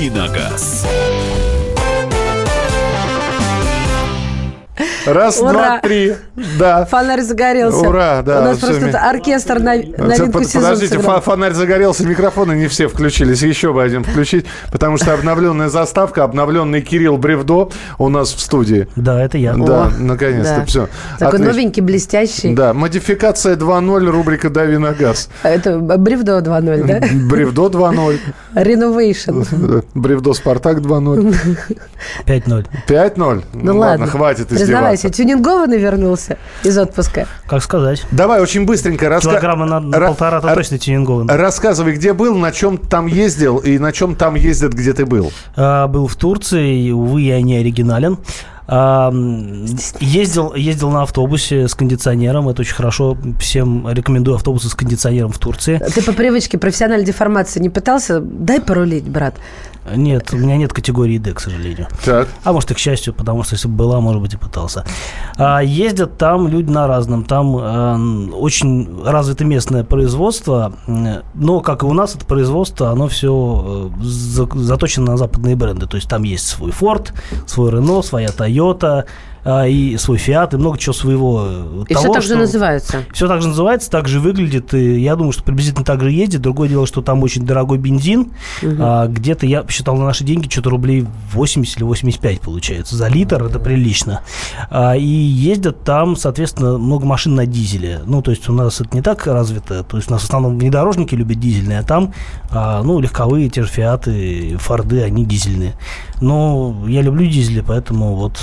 Давиногаз. Раз, Ура! два, три. Да. Фонарь загорелся. Ура, да, У нас просто ми- оркестр на, новинку Под- сезона Подождите, сыграл. фонарь загорелся, микрофоны не все включились. Еще бы один включить, потому что обновленная заставка, обновленный Кирилл Бревдо у нас в студии. Да, это я. Да, О, наконец-то, да. все. Такой новенький, блестящий. Да, модификация 2.0, рубрика «Дави на газ». Это Бревдо 2.0, да? Бревдо 2.0, Renovation. Бревдо Спартак 2.0, 5-0. 5.0. Ну ладно. хватит Признавайся, издеваться. тюнингованный вернулся из отпуска. Как сказать? Давай очень быстренько раска- Килограмма на, на Ра- полтора-то ра- точно тюнингован. Рассказывай, где был, на чем там ездил и на чем там ездят, где ты был. А, был в Турции, и, увы, я не оригинален. А, ездил, ездил на автобусе с кондиционером. Это очень хорошо. Всем рекомендую автобусы с кондиционером в Турции. Ты по привычке профессиональной деформации не пытался? Дай порулить, брат. Нет, у меня нет категории D, к сожалению. Так. А может и к счастью, потому что если бы была, может быть, и пытался. А, ездят там люди на разном. Там а, очень развито местное производство. Но, как и у нас, это производство, оно все заточено на западные бренды. То есть там есть свой Ford, свой Renault, своя Toyota а, и свой Fiat, и много чего своего. э, И того, все так же называется. все так же называется, так же выглядит. И я думаю, что приблизительно так же ездит. Другое дело, что там очень дорогой бензин. А, где-то я посчитал на наши деньги что-то рублей 80 или 85 получается. За литр это прилично. А, и ездят там, соответственно, много машин на дизеле. Ну, то есть у нас это не так развито. То есть у нас в основном внедорожники любят дизельные, а там, а, ну, легковые, те же Фиаты, Форды, они дизельные. Но я люблю дизели, поэтому вот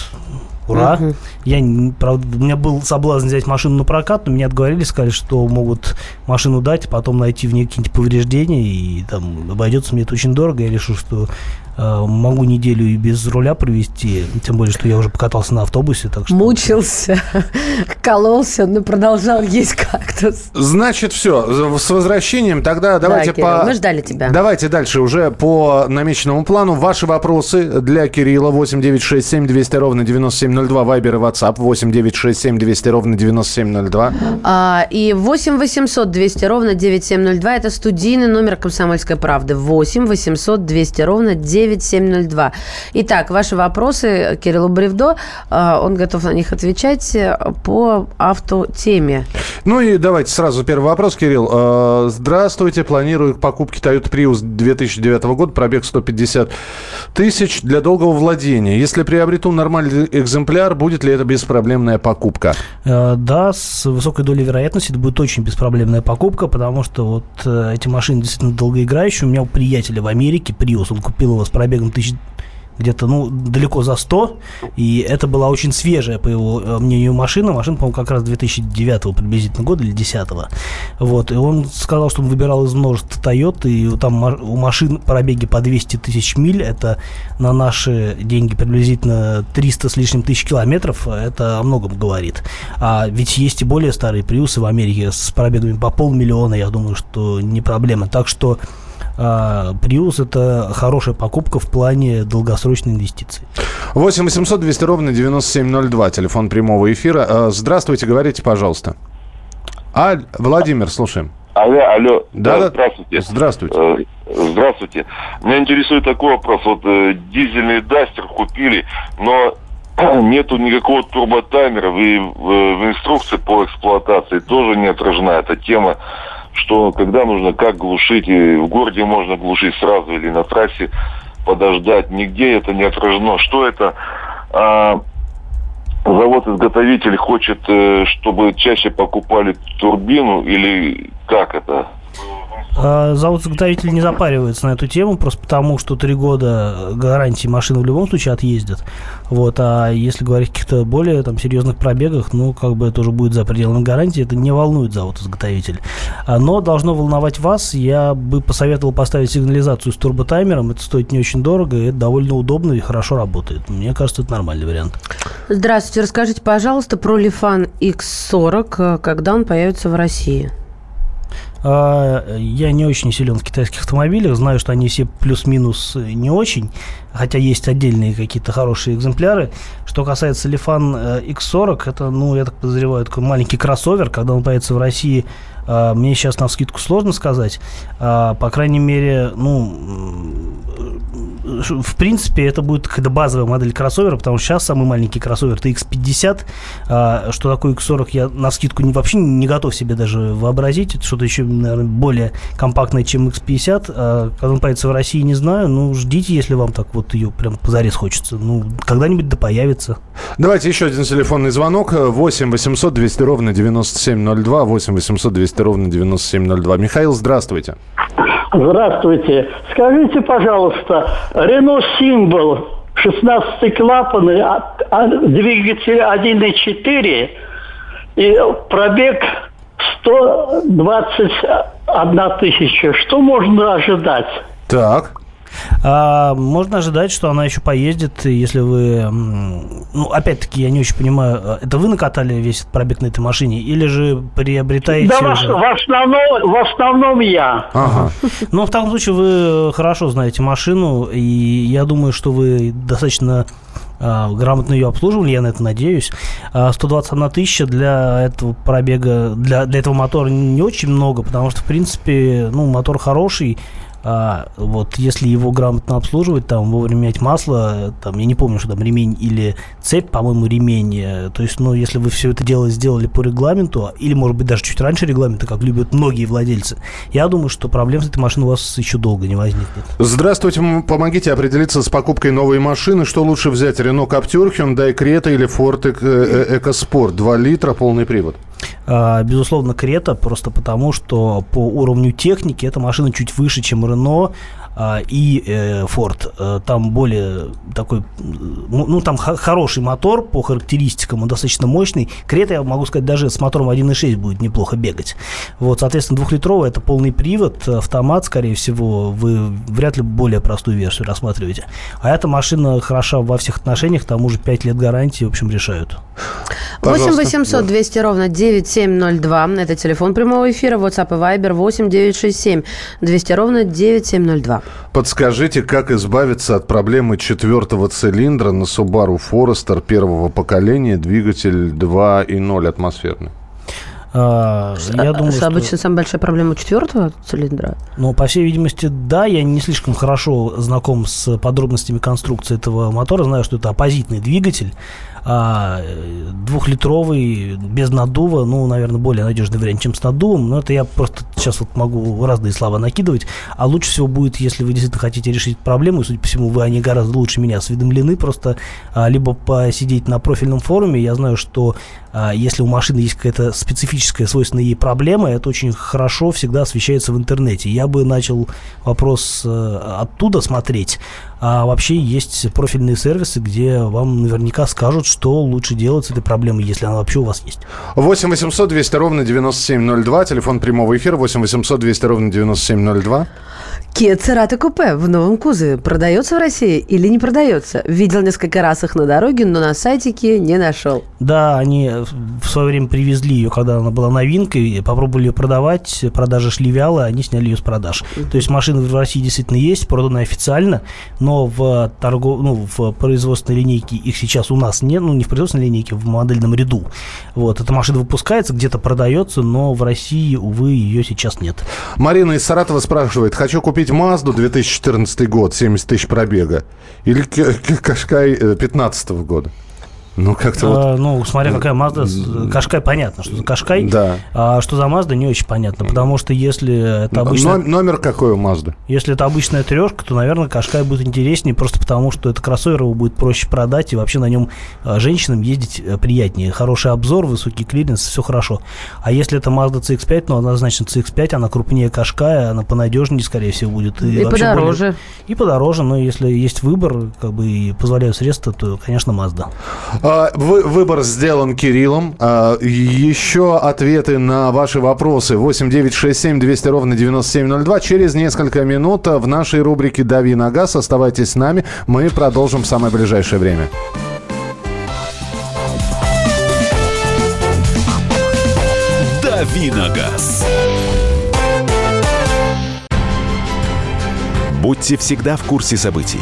Ура. Мгм. Я, правда, у меня был соблазн взять машину на прокат, но меня отговорили, сказали, что могут машину дать, а потом найти в ней какие-нибудь повреждения, и там обойдется мне это очень дорого. Я решил, что могу неделю и без руля провести, тем более, что я уже покатался на автобусе, так что... Мучился, кололся, но продолжал есть кактус. Значит, все. С возвращением тогда давайте Кирилл, по... мы ждали тебя. Давайте дальше уже по намеченному плану. Ваши вопросы для Кирилла 8967 200 ровно 9702. Вайбер и WhatsApp 8967 200 ровно 9702. А, и 8 800 200 ровно 9702. Это студийный номер «Комсомольской правды». 8 800 200 ровно 9702. Итак, ваши вопросы Кириллу Бревдо. А, Он готов на них отвечать э, по автотеме. Ну и давайте сразу первый вопрос, Кирилл. Э, Здравствуйте. Планирую к покупке Toyota Prius 2009 года. Пробег 150 тысяч для долгого владения. Если приобрету нормальный экземпляр, будет ли это беспроблемная покупка? Э, Да, с высокой долей вероятности это будет очень беспроблемная покупка, потому что вот э, эти машины действительно долгоиграющие. У меня у приятеля в Америке Prius, он купил его с пробегом тысяч где-то, ну, далеко за 100, и это была очень свежая, по его э, мнению, машина. Машина, по-моему, как раз 2009 приблизительно года или 10 Вот, и он сказал, что он выбирал из множества Toyota, и там у машин пробеги по 200 тысяч миль, это на наши деньги приблизительно 300 с лишним тысяч километров, это о многом говорит. А ведь есть и более старые приусы в Америке с пробегами по полмиллиона, я думаю, что не проблема. Так что Prius это хорошая покупка в плане долгосрочной инвестиции. 8 800 200 ровно 9702. Телефон прямого эфира. Э, Здравствуйте, говорите, пожалуйста. А, Владимир, слушаем. Алло, алло. Да, да. Здравствуйте. Здравствуйте. Э, Здравствуйте. Меня интересует такой вопрос. Вот э, дизельный Дастер купили, но нету никакого турботаймера. И в, в инструкции по эксплуатации тоже не отражена эта тема, что когда нужно, как глушить, и в городе можно глушить сразу или на трассе подождать. Нигде это не отражено. Что это? А, завод-изготовитель хочет, э, чтобы чаще покупали турбину или как это? А, Завод-изготовитель не запаривается на эту тему, просто потому, что три года гарантии машины в любом случае отъездят. Вот, а если говорить о каких-то более там, серьезных пробегах, ну, как бы это уже будет за пределами гарантии, это не волнует завод-изготовитель. А, Но должно волновать вас, я бы посоветовал поставить сигнализацию с турботаймером, это стоит не очень дорого, это довольно удобно и хорошо работает. Мне кажется, это нормальный вариант. Здравствуйте. Расскажите, пожалуйста, про Лифан X40, э, когда он появится в России. А, Я не очень силен в китайских автомобилях, знаю, что они все плюс-минус не очень, хотя есть отдельные какие-то хорошие экземпляры. Что касается Лифан э, X40, это, ну, я так подозреваю, такой маленький кроссовер, когда он появится в России, мне сейчас на скидку сложно сказать. А, По крайней мере, ну, м, в принципе, это будет какая-то базовая модель кроссовера, потому что сейчас самый маленький кроссовер это X50. А, что такое X40, я на скидку вообще не готов себе даже вообразить. Это что-то еще, наверное, более компактное, чем X50. А, когда он появится в России, не знаю. Ну, ждите, если вам так вот ее прям позарез хочется. Ну, когда-нибудь да появится. Давайте еще один телефонный звонок. 8 800 200 ровно 9702. 8 800 200 ровно 9702. Михаил, здравствуйте. Здравствуйте. Скажите, пожалуйста, Рено Символ 16 клапаны, а, а, двигатель 1.4 и пробег 121 тысяча. Что можно ожидать? Так. А, можно ожидать, что она еще поездит, если вы... Ну, опять-таки, я не очень понимаю, а, это вы накатали весь этот пробег на этой машине, или же приобретаете... Да, уже... в, основном, в основном я. Ага. Ну, в таком случае вы хорошо знаете машину, и я думаю, что вы достаточно а, грамотно ее обслуживали, я на это надеюсь. 121 тысяча для этого пробега, для, для этого мотора не очень много, потому что, в принципе, ну, мотор хороший, а, вот если его грамотно обслуживать, там вовремя менять масло, там я не помню, что там ремень или цепь, по-моему, ремень. Э, то есть, ну, если вы все это дело сделали по регламенту, или, может быть, даже чуть раньше регламента, как любят многие владельцы, я думаю, что проблем с этой машиной у вас еще долго не возникнет. Здравствуйте, помогите определиться с покупкой новой машины. Что лучше взять, Renault Captur, Hyundai Creta или Ford EcoSport? 2 литра, полный привод. А, безусловно, Крета, просто потому, что по уровню техники эта машина чуть выше, чем Рено, а, и э, Ford. Э, там более такой, ну, там хороший мотор по характеристикам, он достаточно мощный. Крета, я могу сказать, даже с мотором 1.6 будет неплохо бегать. Вот, соответственно, двухлитровый это полный привод, автомат, скорее всего, вы вряд ли более простую версию рассматриваете. А эта машина хороша во всех отношениях, к тому же 5 лет гарантии, в общем, решают. 8 800 200 ровно 9702. Это телефон прямого эфира. WhatsApp и Viber 8 967 200 ровно 9702. Подскажите, как избавиться от проблемы четвертого цилиндра на Subaru Forester первого поколения, двигатель 2.0 атмосферный? А, я думаю, что обычно самая большая проблема четвертого цилиндра. Ну, по всей видимости, да. Я не слишком хорошо знаком с подробностями конструкции этого мотора. Знаю, что это оппозитный двигатель а, двухлитровый, без наддува, ну, наверное, более надежный вариант, чем с наддувом, но это я просто сейчас вот могу разные слова накидывать, а лучше всего будет, если вы действительно хотите решить проблему, и, судя по всему, вы они гораздо лучше меня осведомлены, просто а, либо посидеть на профильном форуме, я знаю, что а, если у машины есть какая-то специфическая свойственная ей проблема, это очень хорошо всегда освещается в интернете. Я бы начал вопрос э, оттуда смотреть, а вообще есть профильные сервисы, где вам наверняка скажут, что лучше делать с этой проблемой, если она вообще у вас есть. 8 800 200 ровно 9702, телефон прямого эфира 8 800 200 ровно 9702. Kia Cerato Купе в новом кузове продается в России или не продается? Видел несколько раз их на дороге, но на сайте Kia не нашел. Да, они в свое время привезли ее, когда она была новинкой, попробовали ее продавать, продажи шли вяло, они сняли ее с продаж. Mm-hmm. То есть машина в России действительно есть, продана официально, но в, торгов... ну, в производственной линейке их сейчас у нас нет, ну не в производственной линейке, в модельном ряду. Вот, эта машина выпускается, где-то продается, но в России, увы, ее сейчас нет. Марина из Саратова спрашивает, хочу купить Мазду 2014 год, 70 тысяч пробега, или Кашкай 2015 года? Ну, как-то а, вот... Ну, смотря какая Мазда. Кашкай понятно, что за Кашкай. Да. А что за Мазда, не очень понятно. Потому что если это обычная... Номер какой у Мазды? Если это обычная трешка, то, наверное, Кашкай будет интереснее, просто потому что это кроссовер, его будет проще продать, и вообще на нем а, женщинам ездить э, приятнее. Хороший обзор, высокий клиренс, все хорошо. А если это Mazda CX-5, ну, однозначно CX-5, она крупнее Кашкая, она понадежнее, скорее всего, будет. И, и подороже. Более... И подороже, но если есть выбор, как бы, и позволяют средства, то, конечно, Mazda. А, выбор сделан Кириллом. А, еще ответы на ваши вопросы 8967 200 ровно 9702. Через несколько минут в нашей рубрике «Дави на газ». Оставайтесь с нами. Мы продолжим в самое ближайшее время. «Дави на газ». Будьте всегда в курсе событий.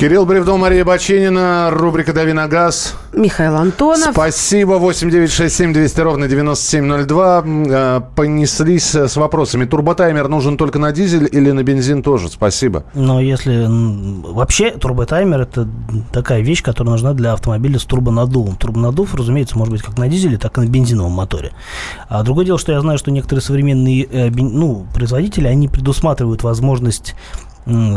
Кирилл Бревдо, Мария Баченина, рубрика «Дави на газ». Михаил Антонов. Спасибо. 8 9 6 7 200 ровно 9702. Э, Понеслись с вопросами. Турботаймер нужен только на дизель или на бензин тоже? Спасибо. Но если вообще турботаймер это такая вещь, которая нужна для автомобиля с турбонаддувом. Турбонаддув, разумеется, может быть как на дизеле, так и на бензиновом моторе. А другое дело, что я знаю, что некоторые современные э, ну, производители, они предусматривают возможность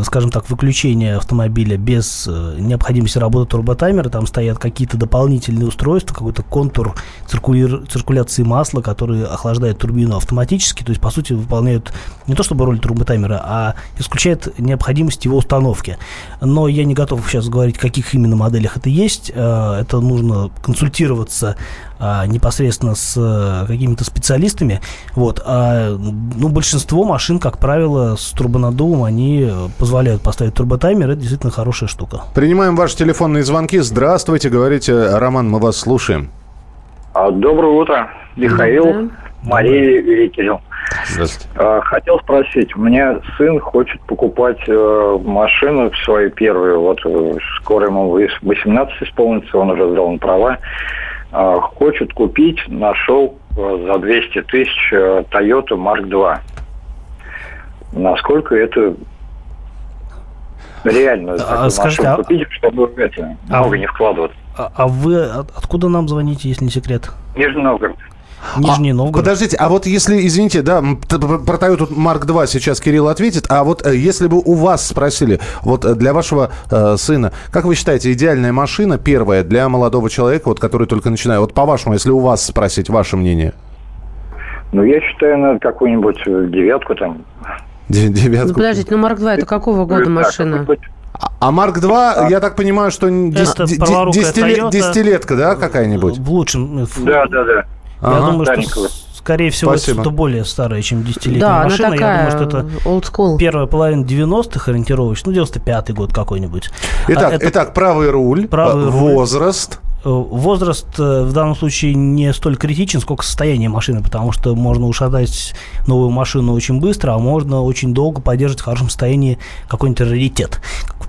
скажем так, выключения автомобиля без э, необходимости работы турботаймера, там стоят какие-то дополнительные устройства, какой-то контур циркулир- циркуляции масла, который охлаждает турбину автоматически, то есть, по сути, выполняют не то чтобы роль турботаймера, а исключает необходимость его установки. Но я не готов сейчас говорить, каких именно моделях это есть. Э, Это нужно консультироваться а, непосредственно с э, какими-то специалистами. Вот. А, ну, большинство машин, как правило, с турбонаддувом, они э, позволяют поставить турботаймер. Это действительно хорошая штука. Принимаем ваши телефонные звонки. Здравствуйте, говорите, Роман, мы вас слушаем. А, Доброе утро, Михаил, Да. Мария и Кирилл. Здравствуйте. А, Хотел спросить, у меня сын хочет покупать э, машину свою первую, вот скоро ему выс- 18 исполнится, он уже сдал на права. А, Хочет купить, нашел э, за 200 тысяч э, Toyota Mark II. Насколько это реально А, скажите, а- купить, чтобы это, А- много не вкладываться? А, а вы от- откуда нам звоните, если не секрет? Нижний Новгород. Нижний А, Новгород. Подождите, а вот если, извините, да, про Toyota Mark II сейчас Кирилл ответит, а вот э, если бы у вас спросили, вот э, для вашего э, сына, как вы считаете, идеальная машина первая для молодого человека, вот который только начинает, вот по-вашему, если у вас спросить ваше мнение? Ну, я считаю, надо какую-нибудь э, девятку там. Де- Ну, Девятку. подождите, ну Марк 2 это какого года Да, машина? А- А Марк 2, я так понимаю, что десятилетка, да, какая-нибудь? В лучшем. в- Да, да, да. Я Ага. думаю, что, Старенького. с- скорее всего, Спасибо. это более старая, чем десятилетняя Да, она машина. такая, Я думаю, что это old school. первая половина 90-х ориентировочно, ну, 95-й год какой-нибудь. Итак, А это, итак, правый руль, Правый э, руль. возраст. э, возраст э, в данном случае не столь критичен, сколько состояние машины, потому что можно ушатать новую машину очень быстро, а можно очень долго поддерживать в хорошем состоянии какой-нибудь раритет,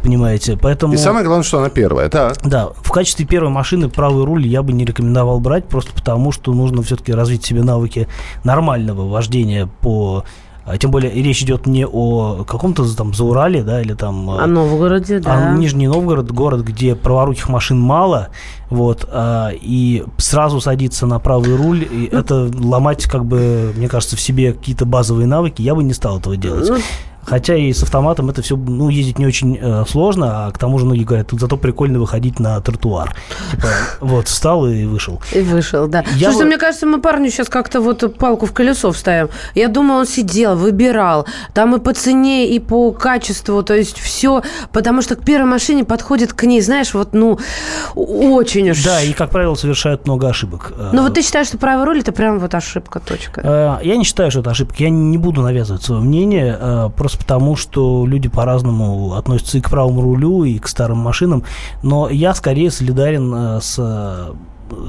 понимаете. Поэтому... И самое главное, что она первая. Так. Да, в качестве первой машины правый руль я бы не рекомендовал брать, просто потому что нужно все-таки развить себе навыки нормального вождения по а, тем более речь идет не о каком-то там Заурале, да, или там... О Новгороде, да. А Нижний Новгород город, где праворуких машин мало, вот, а, и сразу садиться на правый руль, и это ломать, как бы, мне кажется, в себе какие-то базовые навыки, я бы не стал этого делать. Хотя и с автоматом это все, ну, ездить не очень э, сложно, а к тому же многие говорят, тут зато прикольно выходить на тротуар. Типа, вот, встал и вышел. И вышел, да. Я Слушайте, бы- мне кажется, мы парню сейчас как-то вот палку в колесо вставим. Я думаю, он сидел, выбирал. Там и по цене, и по качеству, то есть все. Потому что к первой машине подходит к ней, знаешь, вот, ну, очень уж. Да, и, как правило, совершают много ошибок. Э, Ну вот ты считаешь, что правый руль это прям вот ошибка, точка. Э, Я не считаю, что это ошибка. Я не буду навязывать свое мнение, э, просто потому, что люди по-разному относятся и к правому рулю, и к старым машинам. Но я скорее солидарен э, с э,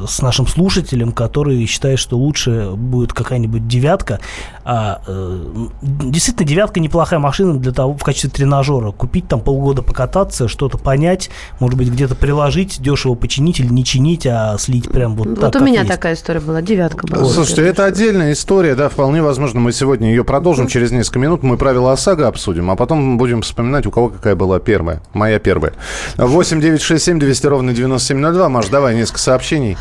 с нашим слушателем, который считает, что лучше будет какая-нибудь девятка. А, э, действительно, девятка неплохая машина для того, в качестве тренажера. Купить там полгода покататься, что-то понять, может быть, где-то приложить, дешево починить или не чинить, а слить прям вот Вот так, у как меня есть. такая история была, девятка была. Слушайте, это отдельная история, да, вполне возможно, мы сегодня ее продолжим через несколько минут. Мы правила ОСАГО обсудим, а потом будем вспоминать, у кого какая была первая. Моя первая. 8 9 6 7 200 ровно 9702. Маш, давай несколько сообщений.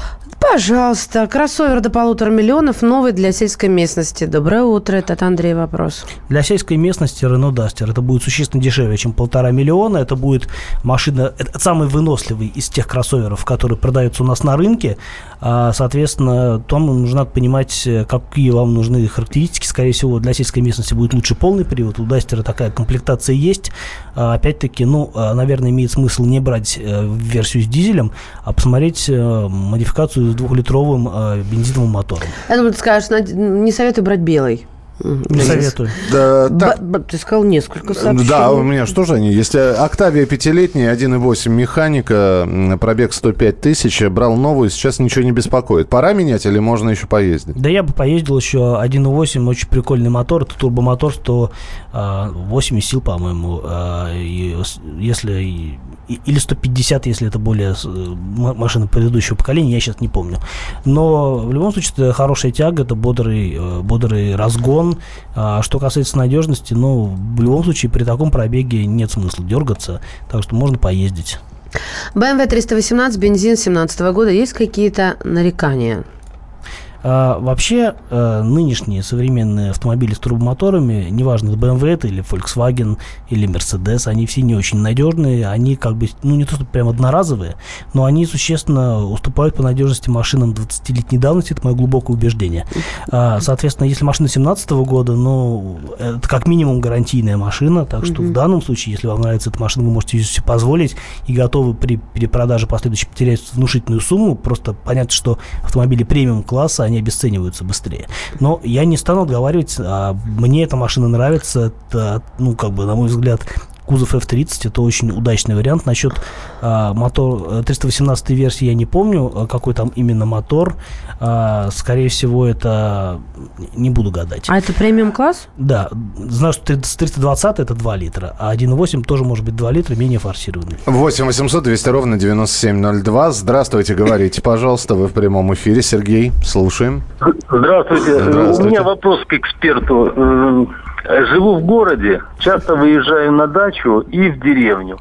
Пожалуйста, кроссовер до полутора миллионов, новый для сельской местности. Доброе утро, это от Андрея вопрос. Для сельской местности Renault Duster это будет существенно дешевле, чем полтора миллиона. Это будет машина, это самый выносливый из тех кроссоверов, которые продаются у нас на рынке. А, соответственно, там нужно понимать, э, какие вам нужны характеристики. Скорее всего, для сельской местности будет лучше полный привод. У Duster такая комплектация есть. А, опять-таки, ну, а, наверное, имеет смысл не брать э, версию с дизелем, а посмотреть э, модификацию с двухлитровым бензиновым мотором. Я думаю, ты скажешь, не советую брать белый. Не советую. Да, так, Б- Ты сказал несколько сообщений. Да, у меня что же они? Если Октавия пятилетняя, 1.8 механика, пробег 105 тысяч, брал новую, сейчас ничего не беспокоит. Пора менять или можно еще поездить? Да я бы поездил еще 1.8, очень прикольный мотор. Это турбомотор 108 сил, по-моему. а, если, или 150, если это более машина предыдущего поколения, я сейчас не помню. Но в любом случае это хорошая тяга, это бодрый, э, бодрый разгон. А что касается надежности, ну, в любом случае при таком пробеге нет смысла дергаться, так что можно поездить. BMW 318, бензин 17 года. Есть какие-то нарекания? А, вообще, э, нынешние современные автомобили с турбомоторами, неважно, это BMW это или Volkswagen, или Mercedes, они все не очень надежные, они как бы, ну не то, что прям одноразовые, но они существенно уступают по надежности машинам 20-летней давности, это мое глубокое убеждение. А, соответственно, если машина 17 года, ну, это как минимум гарантийная машина, так что в данном случае, если вам нравится эта машина, вы можете ее себе позволить и готовы при перепродаже последующей потерять внушительную сумму, просто понятно, что автомобили премиум-класса, они обесцениваются быстрее. Но я не стану отговаривать, а мне эта машина нравится, это, ну, как бы, на мой взгляд, кузов F30 это очень удачный вариант. Насчет а, мотор э, 318 версии я не помню, а, какой там именно мотор. А, скорее всего, это не буду гадать. А это премиум-класс? Да, знаю, что 320 это 2 литра, а 1.8 тоже может быть 2 литра, менее форсированный. 8 800 200 ровно 9702. Здравствуйте, говорите, пожалуйста, вы в прямом эфире. Сергей, слушаем. Здравствуйте. Здравствуйте. У меня вопрос к эксперту. М, Живу в городе, часто выезжаю на дачу и в деревню.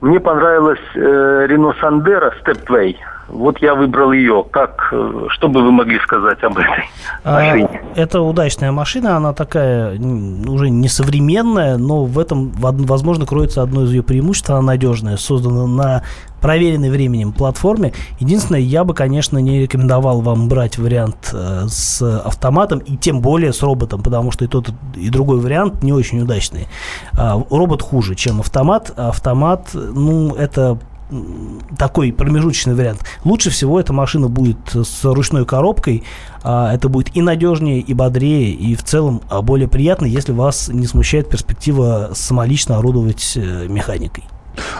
Мне понравилась э, Рено Сандера Степвей. Вот я выбрал ее. Как, э, что бы вы могли сказать об этой А, машине? Это удачная машина, она такая уже не современная, но в этом, возможно, кроется одно из ее преимуществ. Она надежная, создана на проверенной временем платформе. Единственное, я бы, конечно, не рекомендовал вам брать вариант э, с автоматом и тем более с роботом, потому что и тот, и другой вариант не очень удачный. А, робот хуже, чем автомат. Автомат, ну, это такой промежуточный вариант. Лучше всего эта машина будет с ручной коробкой. А, Это будет и надежнее, и бодрее, и в целом а, более приятно, если вас не смущает перспектива самолично орудовать э, механикой.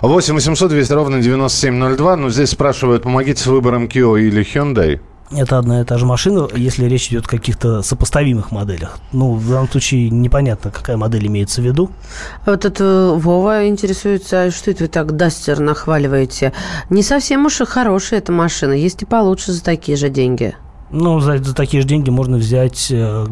8 800 200 ровно 9702. Ну, здесь спрашивают, помогите с выбором Kia или Hyundai. Это одна и та же машина, если речь идет о каких-то сопоставимых моделях. Ну, в данном случае непонятно, какая модель имеется в виду. Вот это Вова интересуется, а что это вы так Дастер нахваливаете? Не совсем уж и хорошая эта машина. Есть и получше за такие же деньги. Ну, за, за такие же деньги можно взять, э,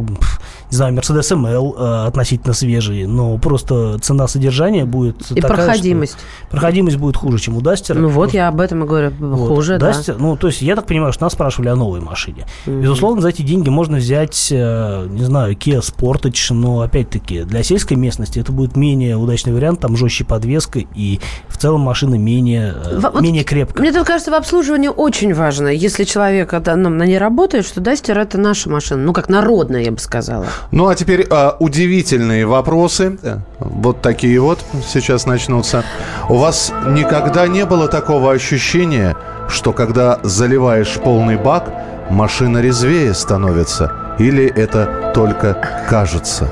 не знаю, Mercedes ML э, относительно свежий, но просто цена содержания будет И такая, проходимость. что- проходимость будет хуже, чем у Дастера. Ну вот, я об этом и говорю. Вот. Хуже, да. Дастер- Ну, то есть, я так понимаю, что нас спрашивали о новой машине. Мгм. Безусловно, за эти деньги можно взять, э, не знаю, Kia Sportage, но, опять-таки, для сельской местности это будет менее удачный вариант, там жестче подвеска, и в целом машина менее, э, Во- вот менее крепкая. Мне тут кажется, в обслуживании очень важно, если человек это, ну, на ней работает, что Дастер это наша машина. Ну, как народная, я бы сказала. Ну, а теперь а, удивительные вопросы. Э, Вот такие вот сейчас начнутся. У вас никогда не было такого ощущения, что когда заливаешь полный бак, машина резвее становится? Или это только кажется?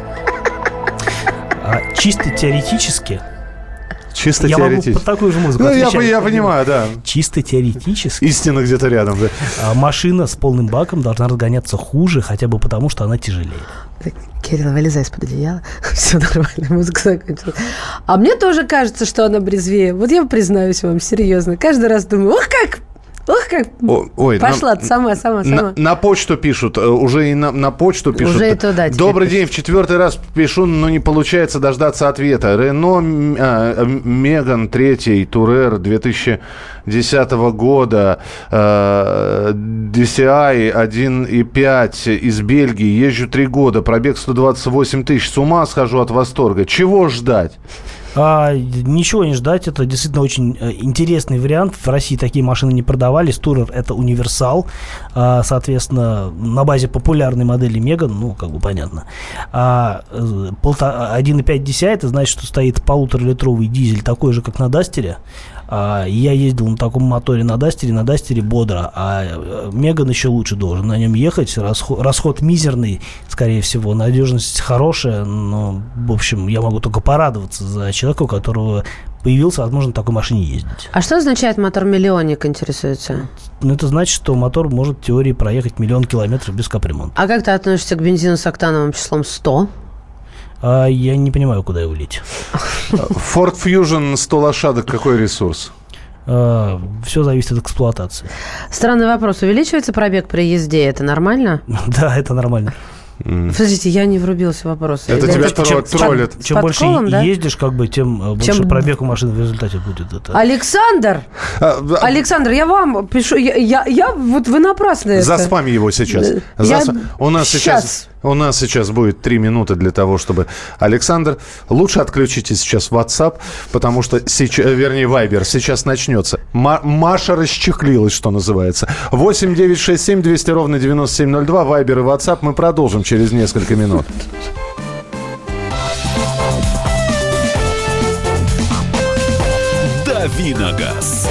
А чисто теоретически, Чисто я могу теоретически. под такую же музыку Ну, я, я понимаю, да. Чисто теоретически Истина где-то рядом. да. а, машина с полным баком должна разгоняться хуже, хотя бы потому, что она тяжелее. Кирилл, вылезай из-под одеяла. Все нормально, музыка закончилась. А мне тоже кажется, что она брезвее. Вот я признаюсь вам, серьезно. Каждый раз думаю, ох как, ох как. О, ой, Пошла ты сама, сама, На, сама. на почту пишут, э, уже и на, на почту пишут. Уже и туда Добрый день, в четвертый раз пишу, но не получается дождаться ответа. Рено а, Меган 3, Турер 2010 года, э, DCI 1.5 из Бельгии, езжу три года, пробег 128 тысяч, с ума схожу от восторга. Чего ждать? А, ничего не ждать, это действительно очень э, интересный вариант. В России такие машины не продавались. Турер это универсал, А, соответственно, на базе популярной модели Меган, ну, как бы понятно. А, э, полта- 1,5 DCI, это значит, что стоит полуторалитровый дизель, такой же, как на Дастере. А, я ездил на таком моторе на Дастере, на Дастере бодро, а э, Меган еще лучше должен на нем ехать. Расход, расход мизерный, скорее всего, надежность хорошая, но, в общем, я могу только порадоваться за человека, у которого появился возможно, такой машине ездить. А что означает мотор-миллионник, интересуется? Ну, это значит, что мотор может в теории проехать миллион километров без капремонта. А как ты относишься к бензину с октановым числом 100? А я не понимаю, куда его лить. Ford Fusion 100 лошадок, какой ресурс? А, все зависит от эксплуатации. Странный вопрос. Увеличивается пробег при езде? Это нормально? Да, это нормально. Подождите, я не врубился в вопрос. Это тебя чем, троллит. Чем, чем больше да? ездишь, как бы, тем э, больше Чем- пробег у машины в результате будет. Это. Александр! А, да, Александр, я вам пишу, я, я, я- вот вы напрасно это. Заспами его сейчас. Я- Засп- У нас сейчас. У нас сейчас будет три минуты для того, чтобы... Александр, лучше отключите сейчас WhatsApp, потому что сейчас, вернее, Viber сейчас начнется. Ма- Маша расчехлилась, что называется. 8 9 6 7 200 ровно 9702, Viber и WhatsApp. Мы продолжим через несколько минут. Давиногаз.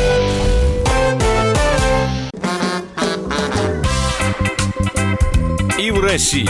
И в России,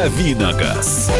Давиногаз.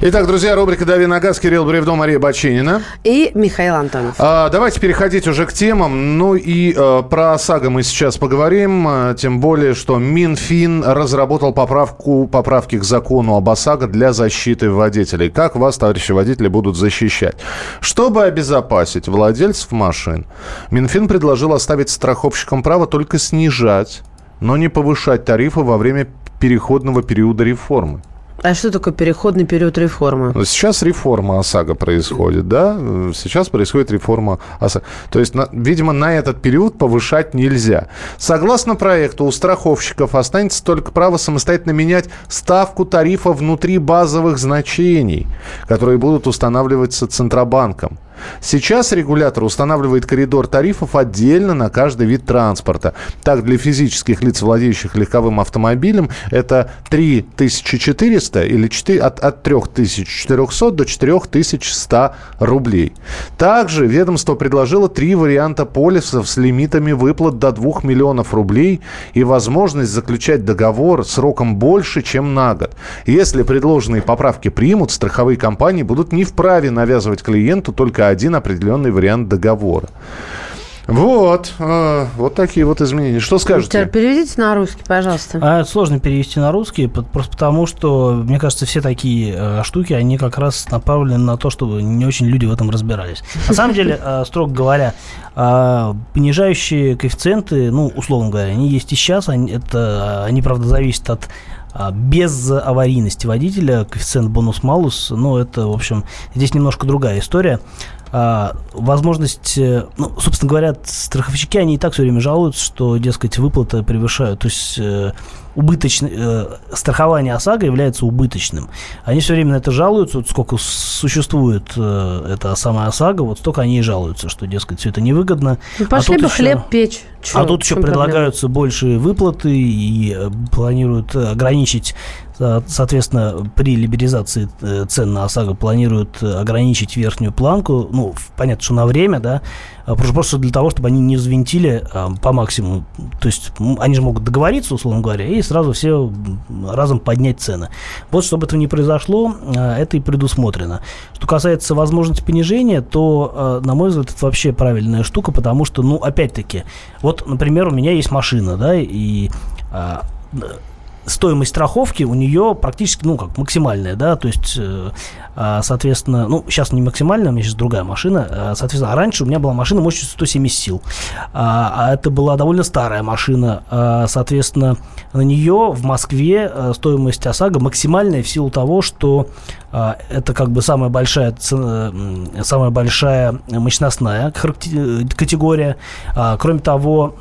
Итак, друзья, рубрика «Дави на газ», Кирилл Бревдо, Мария Бочинина. И Михаил Антонов. А, давайте переходить уже к темам. Ну и э, про ОСАГО мы сейчас поговорим. э, тем более, что Минфин разработал поправку, поправки к закону об ОСАГО для защиты водителей. Как вас, товарищи водители, будут защищать? Чтобы обезопасить владельцев машин, Минфин предложил оставить страховщикам право только снижать, но не повышать тарифы во время переходного периода реформы. А что такое переходный период реформы? Но Сейчас реформа ОСАГО происходит, да? Сейчас происходит реформа ОСАГО. То есть, на- видимо, на этот период повышать нельзя. Согласно проекту, у страховщиков останется только право самостоятельно менять ставку тарифа внутри базовых значений, которые будут устанавливаться Центробанком. Сейчас регулятор устанавливает коридор тарифов отдельно на каждый вид транспорта. Так, для физических лиц, владеющих легковым автомобилем, это 3400 или 4, от, от 3400 до 4100 рублей. Также ведомство предложило три варианта полисов с лимитами выплат до 2 миллионов рублей и возможность заключать договор сроком больше, чем на год. Если предложенные поправки примут, страховые компании будут не вправе навязывать клиенту только один определенный вариант договора. Вот, э, вот такие вот изменения. Что скажете? переведите на русский, пожалуйста. А это сложно перевести на русский, просто потому что, мне кажется, все такие э, штуки, они как раз направлены на то, чтобы не очень люди в этом разбирались. На самом деле, э, строго говоря, э, понижающие коэффициенты, ну, условно говоря, они есть и сейчас, они, это, они, правда, зависят от без аварийности водителя, коэффициент бонус-малус, ну, это, в общем, здесь немножко другая история. А, возможность, э, ну, собственно говоря, страховщики, они и так все время жалуются, что, дескать, выплаты превышают, то есть э, убыточный, э, страхование ОСАГО является убыточным. Они все время на это жалуются, вот сколько существует э, эта самая ОСАГО, вот столько они и жалуются, что, дескать, все это невыгодно. Ну, пошли а бы еще- хлеб печь. Чё, а тут еще чем проблема? предлагаются большие выплаты и э, планируют э, ограничить, со- соответственно, при либерализации э, цен на ОСАГО планируют ограничить верхнюю планку, ну, понятно, что на время, да, а просто для того, чтобы они не взвинтили а, по максимуму. То есть они же могут договориться, условно говоря, и сразу все разом поднять цены. Вот чтобы этого не произошло, а, это и предусмотрено. Что касается возможности понижения, то, а, на мой взгляд, это вообще правильная штука, потому что, ну, опять-таки, вот, например, у меня есть машина, да, и а, стоимость страховки у нее практически, ну, как максимальная, да, то есть, э, а, соответственно, ну, сейчас не максимальная, у меня сейчас другая машина, а, соответственно, а раньше у меня была машина мощностью 170 сил, а, а это была довольно старая машина, а, соответственно, на нее в Москве стоимость ОСАГО максимальная в силу того, что это как бы самая большая, самая большая мощностная категория, А, кроме того,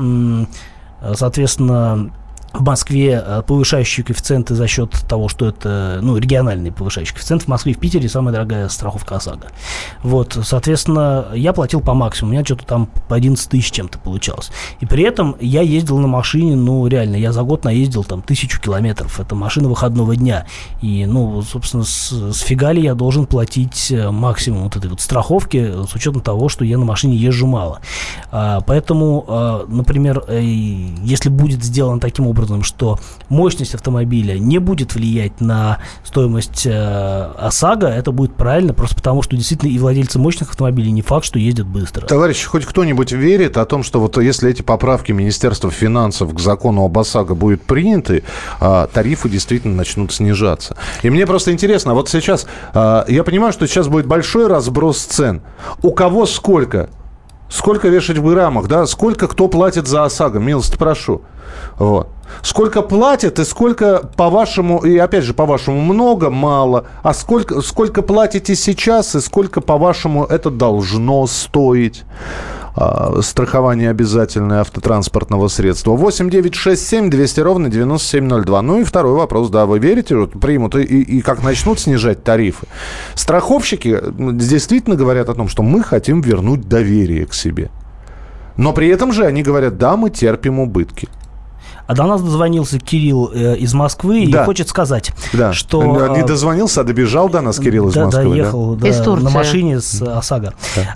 соответственно, в Москве э, повышающие коэффициенты за счет того, что это, ну, региональный повышающий коэффициент. В Москве в Питере самая дорогая страховка ОСАГО. Вот, соответственно, я платил по максимуму. У меня что-то там по 11 тысяч чем-то получалось. И при этом я ездил на машине, ну, реально, я за год наездил там тысячу километров. Это машина выходного дня. И, ну, собственно, с, с фига ли я должен платить э, максимум вот этой вот страховки с учетом того, что я на машине езжу мало. А, поэтому, а, например, э, если будет сделано таким образом, что мощность автомобиля не будет влиять на стоимость э, ОСАГО, это будет правильно, просто потому что действительно и владельцы мощных автомобилей не факт, что ездят быстро. Товарищи, хоть кто-нибудь верит о том, что вот если эти поправки Министерства финансов к закону об ОСАГО будут приняты, а, тарифы действительно начнут снижаться. И мне просто интересно, вот сейчас, а, я понимаю, что сейчас будет большой разброс цен. У кого сколько? Сколько вешать в граммах, да? Сколько кто платит за ОСАГО? Милости прошу. Вот. Сколько платят и сколько, по-вашему, и опять же, по-вашему, много, мало, а сколько, сколько платите сейчас и сколько, по-вашему, это должно стоить? А, страхование обязательное автотранспортного средства. 8 9 6 7 200 ровно 9702. Ну и второй вопрос, да, вы верите, вот примут и, и, как начнут снижать тарифы? Страховщики действительно говорят о том, что мы хотим вернуть доверие к себе. Но при этом же они говорят, да, мы терпим убытки. А до нас дозвонился Кирилл э, из Москвы Да. и хочет сказать, Да. что... Не э, дозвонился, а добежал до нас Кирилл из да, Москвы. Да, да? ехал да, на машине с ОСАГО.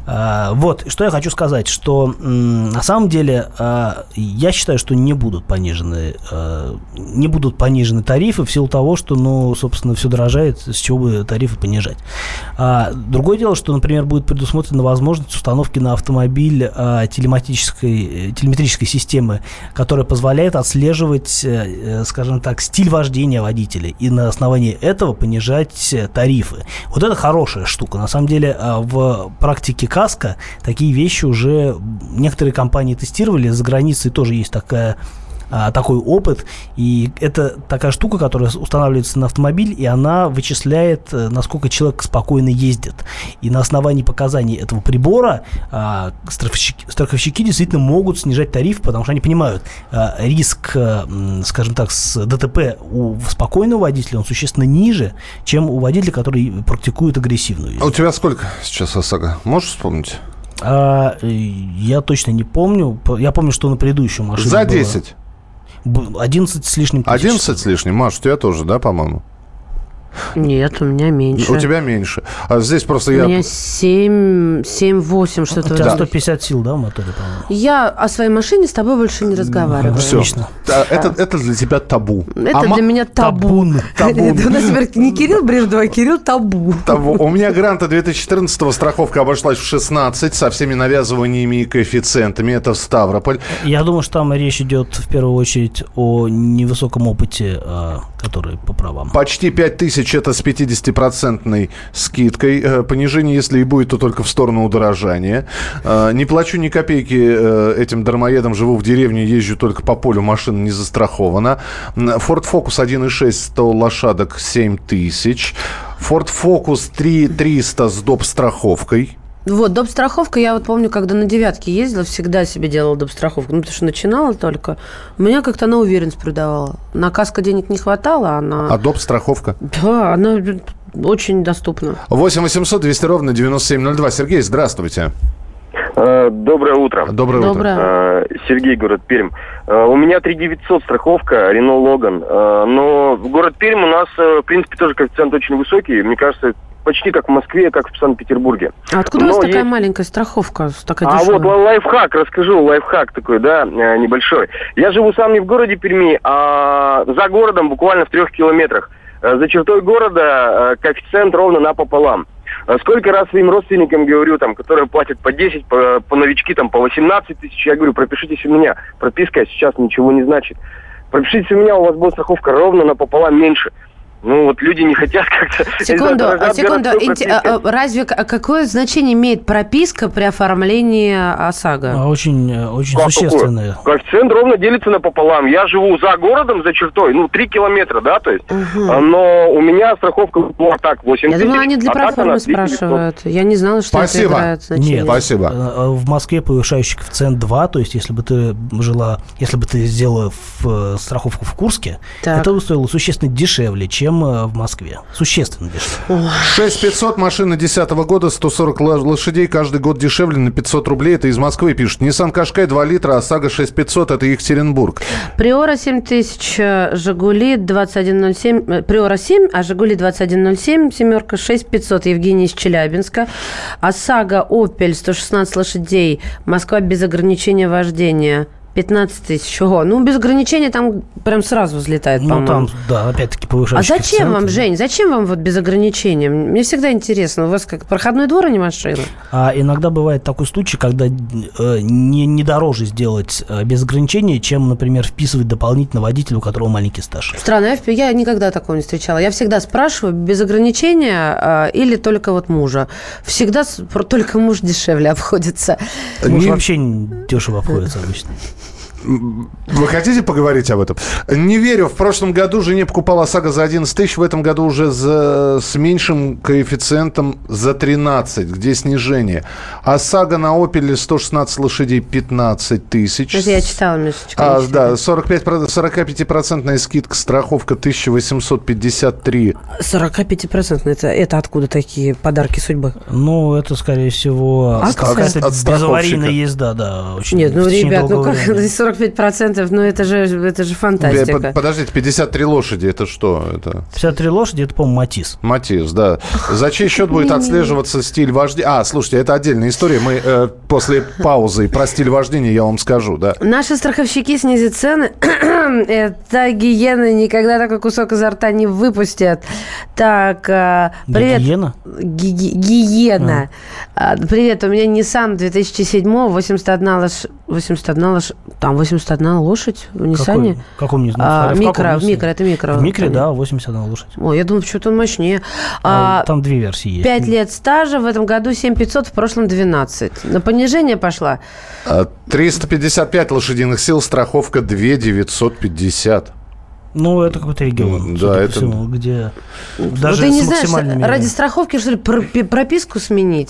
А, вот, что я хочу сказать, что м, на самом деле а, я считаю, что не будут понижены, а, не будут понижены тарифы в силу того, что, ну, собственно, все дорожает, с чего бы тарифы понижать. А, другое дело, что, например, будет предусмотрена возможность установки на автомобиль а, телематической, э, телеметрической системы, которая позволяет отслеживать, э, э, скажем так, стиль вождения водителя и на основании этого понижать э, тарифы. Вот это хорошая штука. На самом деле а, в практике КАСКО такие вещи уже некоторые компании тестировали. За границей тоже есть такая а, такой опыт, и это такая штука, которая устанавливается на автомобиль, и она вычисляет, э, насколько человек спокойно ездит. И на основании показаний этого прибора а, страховщики, страховщики действительно могут снижать тариф, потому что они понимают, а, риск, м, скажем так, с ДТП у спокойного водителя, он существенно ниже, чем у водителя, который практикует агрессивную езду. А у тебя сколько сейчас ОСАГО? Можешь вспомнить? А, э, я точно не помню. Я помню, что на предыдущую машину За было 10. б- 11 с лишним тысяч. 11 с лишним. Маш, у тебя тоже, да, по-моему? Нет, у меня меньше. У тебя меньше. А здесь просто У я... меня 7, 7 8 У что-то. тебя в- 150 сил, да, в моторе, по-моему? Я о своей машине с тобой больше не разговариваю. Все. Отлично. Это, это для тебя табу. Это А для меня табу. табун, табун. У нас теперь не Кирилл Брежнев, а Кирилл табу. Табу. У меня гранта 2014 страховка обошлась в 16 со всеми навязываниями и коэффициентами. Это в Ставрополь. Я думаю, что там речь идет в первую очередь о невысоком опыте, а, который по правам. Почти 5 тысяч это с 50-процентной скидкой. Э, Понижение, если и будет, то только в сторону удорожания. Э, Не плачу ни копейки э, этим дармоедам. Живу в деревне, езжу только по полю, машина не застрахована. Ford Focus 1.6, 100 лошадок, 7 тысяч. Ford Focus 3.300 с доп. страховкой. Вот, доп. страховка, я вот помню, когда на девятке ездила, всегда себе делала доп. страховку. Ну, потому что начинала только. У меня как-то она уверенность придавала. На каско денег не хватало, а на... А доп. страховка? Да, она очень доступна. 8 800 200 ровно 9702. Сергей, здравствуйте. Э, Доброе утро. Доброе, утро. Доброе. Э, Сергей, город Пермь. Э, У меня 3900 страховка, Рено Логан. Но в город Пермь у нас, в принципе, тоже коэффициент очень высокий. Мне кажется, почти как в Москве, как в Санкт-Петербурге. А откуда у вас Но такая есть- маленькая страховка, такая А дешевая? вот ла- лайфхак, расскажу, лайфхак такой, да, э, небольшой. Я живу сам не в городе Перми, а за городом, буквально в трех километрах. Э, За чертой города э, коэффициент ровно напополам. Сколько раз своим родственникам говорю, там, которые платят по 10, по, по новички там по 18 тысяч, я говорю, пропишитесь у меня. Прописка сейчас ничего не значит. пропишите у меня, у вас будет страховка ровно напополам меньше. Ну, вот люди не хотят как-то... Секунду, секунду. Инте- а, а, Разве к- какое значение имеет прописка при оформлении ОСАГО? А, Очень, э, очень Как существенное. такое? Коэффициент ровно делится напополам. Я живу за городом, за чертой, ну, 3 километра, да, то есть. А, Но у меня страховка была так, 8 Я думала, они для а проформы 3900. спрашивают. Я не знала, что Спасибо. это играет значение. Нет, Спасибо. э, В Москве повышающий коэффициент 2, то есть если бы ты жила, если бы ты сделала в, э, страховку в Курске, Так. это бы стоило существенно дешевле, чем э, в Москве. Существенно дешевле. 6500 машина 10 года, 140 ла- лошадей, каждый год дешевле на 500 рублей. Это из Москвы пишут. Nissan Qashqai 2 литра, ОСАГО 6500, это Екатеринбург. Приора 7000, э, Жигули 2107, э, Приора 7, а Жигули 2107, семерка 6500, Евгений из Челябинска. ОСАГО Опель 116 лошадей, Москва без ограничения вождения. 15 тысяч. Ого. Ну, без ограничения там прям сразу взлетает, Ну, по-моему. там, да, опять-таки А повышающий зачем вам. Жень, зачем вам вот без ограничения? Мне всегда интересно, у вас как проходной двор, а не машина? А иногда бывает такой случай, когда э, не, не дороже сделать э, без ограничения, чем, например, вписывать дополнительно водителя, у которого маленький стаж. Странно, я, я никогда такого не встречала. Я всегда спрашиваю, без ограничения э, или только вот мужа. Всегда только муж дешевле обходится. Муж Не- вообще дешево обходится обычно. Вы хотите поговорить об этом? Не верю. В прошлом году жене покупала ОСАГО за 11 тысяч, в этом году уже за, с меньшим коэффициентом за 13. Где снижение? ОСАГО на Опеле 116 лошадей 15 тысяч. Я читала, Мишечка. А, да, 45, 45% скидка, страховка 1853. 45% это, это откуда такие подарки судьбы? Ну, это, скорее всего, Акция? какая-то безаварийная езда, да. Очень, Нет, ну, ребят, ну как времени. 45%, ну это же, это же Э, фантастика. под- Подождите, 53 лошади, это что? Это 53 лошади, это, по-моему, Матис. Матис, да. За чей счет будет отслеживаться стиль вождения? А, слушайте, это отдельная история. Мы э, после паузы про стиль вождения я вам скажу, да. Наши страховщики снизят цены. Это гиены никогда такой кусок изо рта не выпустят. Так, а, привет. Гигиена? Ги- ги- Гиена. А, Привет, у меня Nissan 2007, 81 лош... 81 лош... Там 81 лошадь в Ниссане. Какой, каком не А, знаю. в микро, каком в микро, это микро. В Понятно. да, 81 лошадь. Ой, я думала, что-то он мощнее. А, А, Там две версии есть. 5 лет стажа, в этом году 7500, в прошлом 12. На понижение пошла. А, 355 лошадиных сил, страховка 2950. Ну, это какой-то регион. Да, это- всему, где Ну, даже ты не с знаешь, максимальными... ради страховки, что ли, пропи- прописку сменить?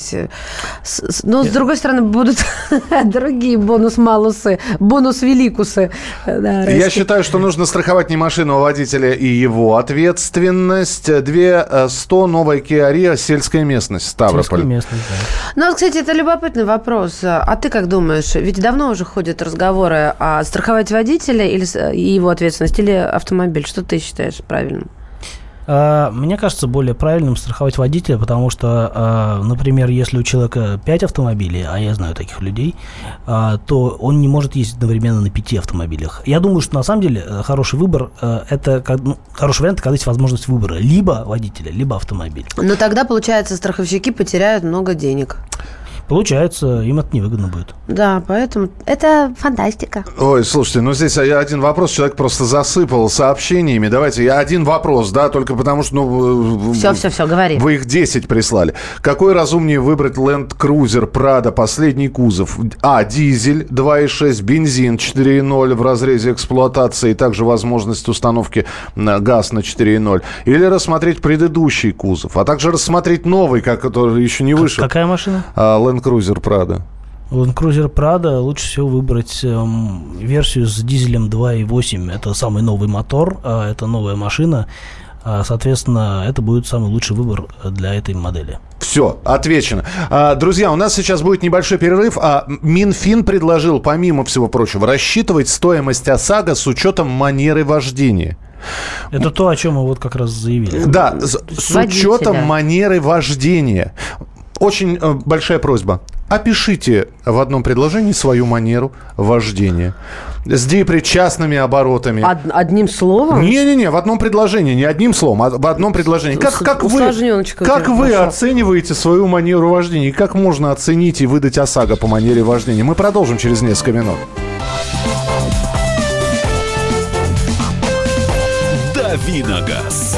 С- с- Но, с другой стороны, будут другие бонус-малусы, бонус-великусы. Да, Я считаю, что нужно страховать не машину, а водителя и его ответственность. Две э, 100 новая Kia Rio, сельская местность, Ставрополь. Сельская местность, да. Ну, вот, кстати, это любопытный вопрос. А ты как думаешь? Ведь давно уже ходят разговоры, а страховать водителя или его ответственность, или автомобиль? Что ты считаешь правильным? А, Мне кажется более правильным страховать водителя, потому что, а, например, если у человека 5 автомобилей, а я знаю таких людей, а, то он не может ездить одновременно на 5 автомобилях. Я думаю, что на самом деле э, хороший выбор э, это как- ну, хороший вариант, когда есть возможность выбора либо водителя, либо автомобиля. Но тогда, получается, страховщики потеряют много денег. Получается, им это невыгодно будет. Да, поэтому это фантастика. Ой, слушайте, ну здесь я один вопрос, человек просто засыпал сообщениями. Давайте, я один вопрос, да, только потому что, ну... Все, все, все, говори. Вы их 10 прислали. Какой разумнее выбрать Land Cruiser Prado, последний кузов? А, дизель 2.6, бензин 4.0 в разрезе эксплуатации, и также возможность установки на газ на 4.0. Или рассмотреть предыдущий кузов, а также рассмотреть новый, как который еще не вышел. Какая машина? А, Land Cruiser Prado. Land Cruiser Prado лучше всего выбрать эм, версию с дизелем 2.8. Это самый новый мотор, а, это новая машина. А, соответственно, это будет самый лучший выбор для этой модели. Все, отвечено. А, друзья, у нас сейчас будет небольшой перерыв. А Минфин предложил, помимо всего прочего, рассчитывать стоимость ОСАГО с учетом манеры вождения. Это то, о чем мы вот как раз заявили. Да, с, с учетом манеры вождения. Очень э, большая просьба. Опишите в одном предложении свою манеру вождения. С депричастными оборотами. Од- одним словом? Не-не-не, в одном предложении, не одним словом, а в одном предложении. Как, как вы, как вы оцениваете свою манеру вождения? И как можно оценить и выдать ОСАГО по манере вождения? Мы продолжим через несколько минут. Давиногаз.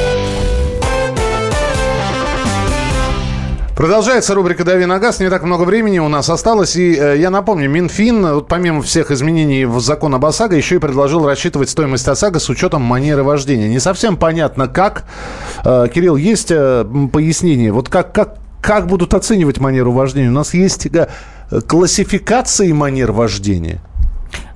Продолжается рубрика «Дави на газ». Не так много времени у нас осталось. И э, я напомню, Минфин, вот помимо всех изменений в закон об ОСАГО, еще и предложил рассчитывать стоимость ОСАГО с учетом манеры вождения. Не совсем понятно, как. Э, Кирилл, есть э, пояснение? Вот как, как, как будут оценивать манеру вождения? У нас есть классификации манер вождения?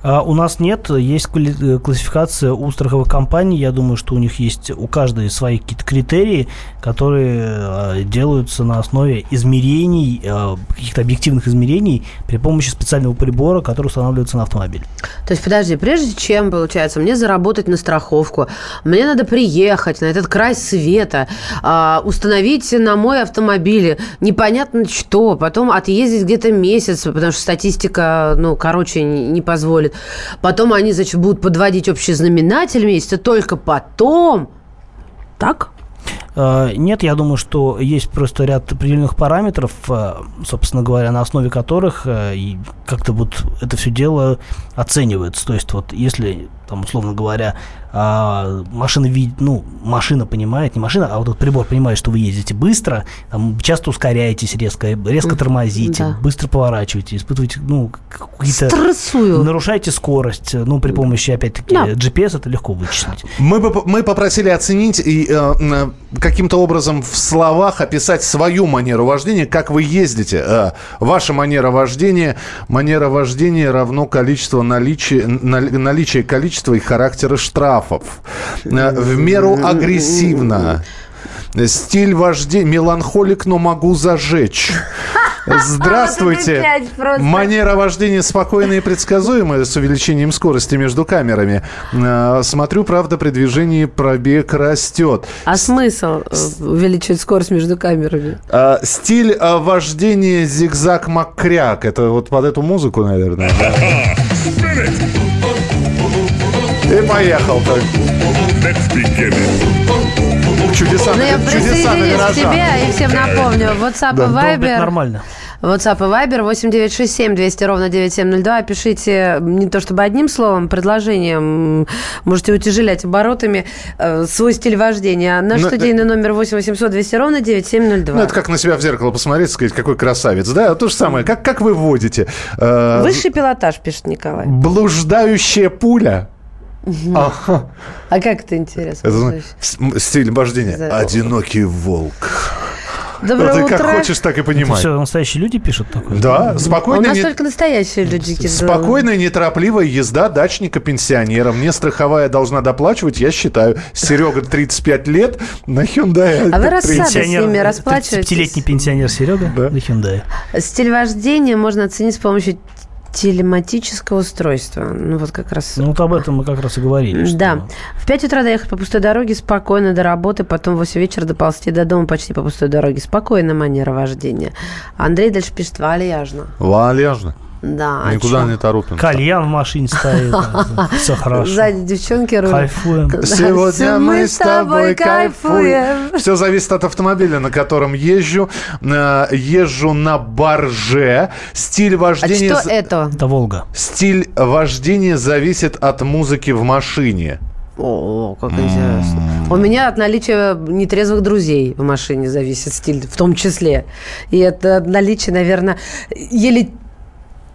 А у нас нет, есть квали- классификация у страховых компаний. Я думаю, что у них есть у каждой свои какие-то критерии, которые э, делаются на основе измерений, э, каких-то объективных измерений при помощи специального прибора, который устанавливается на автомобиль. То есть, подожди, прежде чем, получается, мне заработать на страховку, мне надо приехать на этот край света, а, установить на мой автомобиль непонятно что, потом отъездить где-то месяц, потому что статистика, ну, короче, не позволит. Потом они, значит, будут подводить общий знаменатель месяца, только потом... Так? Э, Нет, я думаю, что есть просто ряд определенных параметров, э, собственно говоря, на основе которых э, как-то вот это все дело оценивается. То есть вот если, там, условно говоря, а, машина видит, ну, машина понимает, не машина, а вот этот прибор понимает, что вы ездите быстро, там, часто ускоряетесь резко, резко тормозите, Да. быстро поворачиваете, испытываете, ну, какие-то... Стрессую. Нарушаете скорость, ну, при помощи, опять-таки, Да. GPS это легко вычислить. Мы, бы- мы попросили оценить и э, каким-то образом в словах описать свою манеру вождения, как вы ездите. Э, ваша манера вождения. Манера вождения равно количество наличия, наличие количества и характера штрафов. Э, в меру агрессивно. Стиль вождения. Меланхолик, но могу зажечь. Здравствуйте. Манера вождения спокойная и предсказуемая с увеличением скорости между камерами. Э, Смотрю, правда, при движении пробег растет. А смысл э, увеличивать скорость между камерами? Стиль вождения зигзаг макряк. Это вот под эту музыку, наверное. И поехал так. Чудеса, Ну, я чудеса на виражах. тебе и всем напомню. WhatsApp и Да. Это Viber. нормально. WhatsApp и Viber 8967 200 ровно 9702. Пишите не то чтобы одним словом, предложением. Можете утяжелять оборотами э, свой стиль вождения. Наш Ну, студийный номер 8 800 200 ровно 9702. Ну, это как на себя в зеркало посмотреть, сказать, какой красавец. Да, то же самое. Как, как вы водите? Э, Высший пилотаж, пишет Николай. Блуждающая пуля. А как это интересно? Это м, стиль вождения. Одинокий волк. Доброе Ну, ты утро. как хочешь, так и Это понимай. все настоящие люди пишут такое? Да, У спокойно. нас не- только настоящие люди. Спокойная, неторопливая езда дачника-пенсионера. Мне страховая должна доплачивать, я считаю. Серега 35 лет на Hyundai. А вы рассады с ними расплачиваетесь? 35-летний пенсионер Серега Да. на Hyundai. Стиль вождения можно оценить с помощью телематического устройства. Ну, вот как раз... Ну, вот об этом мы как раз и говорили. что- Да. В 5 утра доехать по пустой дороге спокойно до работы, потом в 8 вечера доползти до дома почти по пустой дороге. Спокойная манера вождения. Андрей дальше пишет вальяжно. Вальяжно. Да. а Никуда чё? не торопимся. Кальян в машине стоит. Все хорошо. Сзади девчонки рулят. Кайфуем. Сегодня мы с тобой кайфуем. Все зависит от автомобиля, на котором езжу. Э, Езжу на барже. Стиль А вождения... что з- это? Это Волга. Стиль вождения зависит от музыки в машине. О, как интересно. У меня от наличия нетрезвых друзей в машине зависит стиль, в том числе. И это наличие, наверное, еле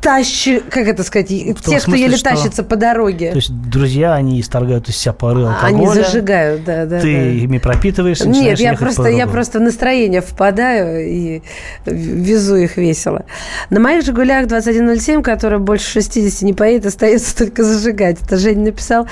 тащи, как это сказать, тех, кто смысле, еле что- тащится по дороге. То есть друзья, они исторгают из себя пары Они алкоголя. зажигают, да, да. Ты да. ими пропитываешься, Нет, я просто, я просто в настроение впадаю и везу их весело. На моих «Жигулях» 2107, который больше 60 не поедет, остается только зажигать. Это Женя написал.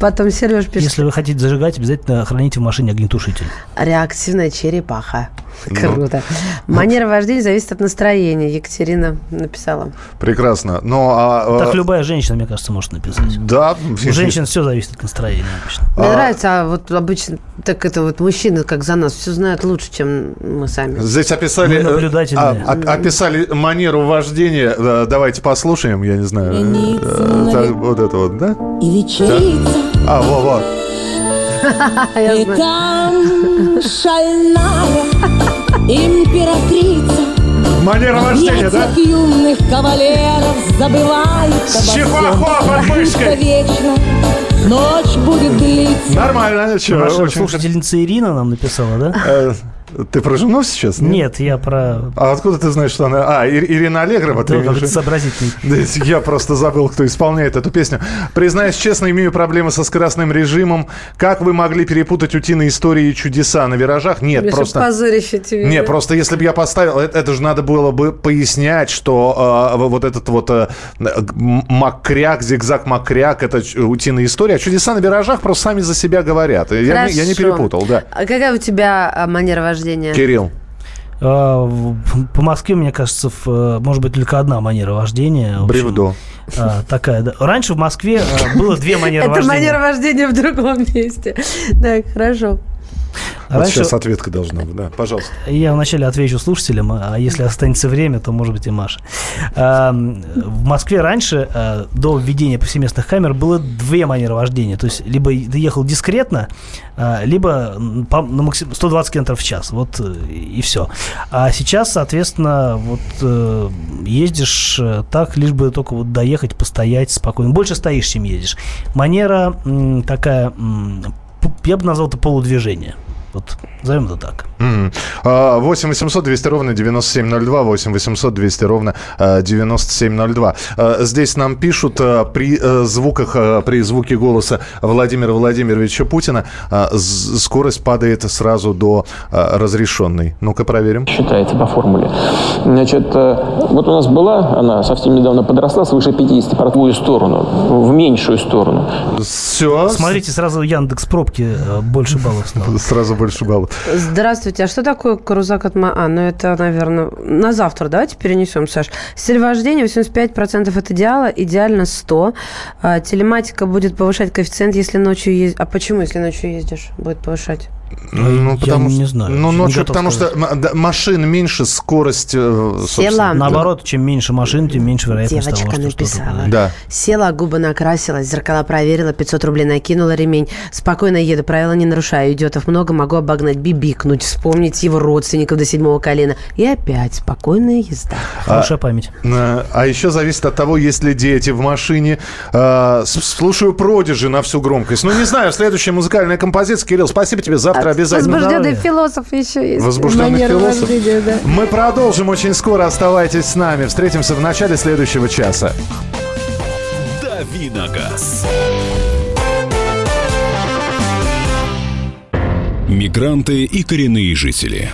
Потом Сереж пишет. Если вы хотите зажигать, обязательно храните в машине огнетушитель. Реактивная черепаха. Круто. Манера вождения зависит от настроения. Екатерина написала. Прекрасно. Но, а, Так а, любая женщина, мне кажется, может написать. Да. У женщин все зависит от настроения обычно. Мне нравится, а вот обычно так это вот мужчины, как за нас, все знают лучше, чем мы сами. Здесь описали, Мы э, наблюдательные. а, а- описали манеру вождения. Э, Давайте послушаем, я не знаю. э, так, вот это вот, да? И вечерится, А. Я и там шальная императрица. Манера вождения, да? юных кавалеров забывает С под мышкой. Вечно, ночь будет длиться. Нормально, чё, Наша слушательница Ирина нам написала, да? Э, Ты про жену сейчас? Нет, я про... А откуда ты знаешь, что она... А, Ир- Ирина Аллегрова? ты Да, в как виду? сообразительный. Я просто забыл, кто исполняет эту песню. Признаюсь честно, имею проблемы со скоростным режимом. Как вы могли перепутать утиные истории и чудеса на виражах? Нет, Миша, просто... позорище тебе. Не, просто если бы я поставил, это, это же надо было бы пояснять, что э, вот этот вот э, макряк, зигзаг макряк, это утиная история. А чудеса на виражах просто сами за себя говорят. Я, не- я не перепутал, да. А какая у тебя а, манера вождения? Кирилл. А, По Москве, мне кажется, в, может быть только одна манера вождения. Общем, Бревдо. а, такая, да. Раньше в Москве а, было две манеры Это вождения. манера вождения в другом месте. Так, хорошо. Вот Раньше- сейчас ответка должна быть, да. Пожалуйста. Я вначале отвечу слушателям, а если останется время, то, может быть, и Маша. А, В Москве раньше, а, до введения повсеместных камер, было две манеры вождения. То есть, либо ты ехал дискретно, а, либо на максим- 120 км в час. Вот э, и все. А сейчас, соответственно, вот э, ездишь э, так, лишь бы только вот доехать, постоять спокойно. Больше стоишь, чем едешь. Манера такая, я бы назвал это полудвижение. Вот, назовем это так. А, 8 800 200 ровно 9702, 8 800 200 ровно э, 9702. Э, Здесь нам пишут э, при э, звуках, э, при звуке голоса Владимира Владимировича Путина э, скорость падает сразу до э, разрешенной. Ну-ка проверим. считается по формуле. Значит, э, вот у нас была, она совсем недавно подросла свыше 50 в другую сторону, в меньшую сторону. Все. Смотрите, сразу Яндекс пробки э, больше баллов стало. Сразу больше баллов. Здравствуйте. А что такое крузак от. А, ну это, наверное, на завтра давайте перенесем, Саш. Стиль вождения 85% от идеала, идеально 100. А, телематика будет повышать коэффициент, если ночью ездишь. А почему, если ночью ездишь, будет повышать? Ну, Я потому не что, знаю, Ну, не ночью, готов потому что м- да, машин меньше, скорость... э. Села. Наоборот, чем меньше машин, тем меньше вероятность Девочка того, что написала. Да. Села, губы накрасила, зеркала проверила, 500 рублей накинула ремень. Спокойно еду, правила не нарушаю. Идиотов много, могу обогнать, бибикнуть, вспомнить его родственников до седьмого колена. И опять спокойная езда. Хорошая память. Э, А еще зависит от того, есть ли дети в машине. С- Слушаю продижи на всю громкость. Ну, не знаю, следующая музыкальная композиция. Кирилл, спасибо тебе. Завтра обязательно. Возбужденный философ еще есть. Возбужденный Манера философ. вождения, да. Мы продолжим очень скоро. Оставайтесь с нами. Встретимся в начале следующего часа. «Дави на газ». Мигранты и коренные жители.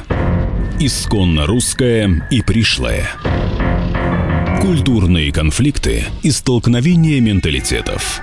Исконно русское и пришлое. Культурные конфликты и столкновения менталитетов.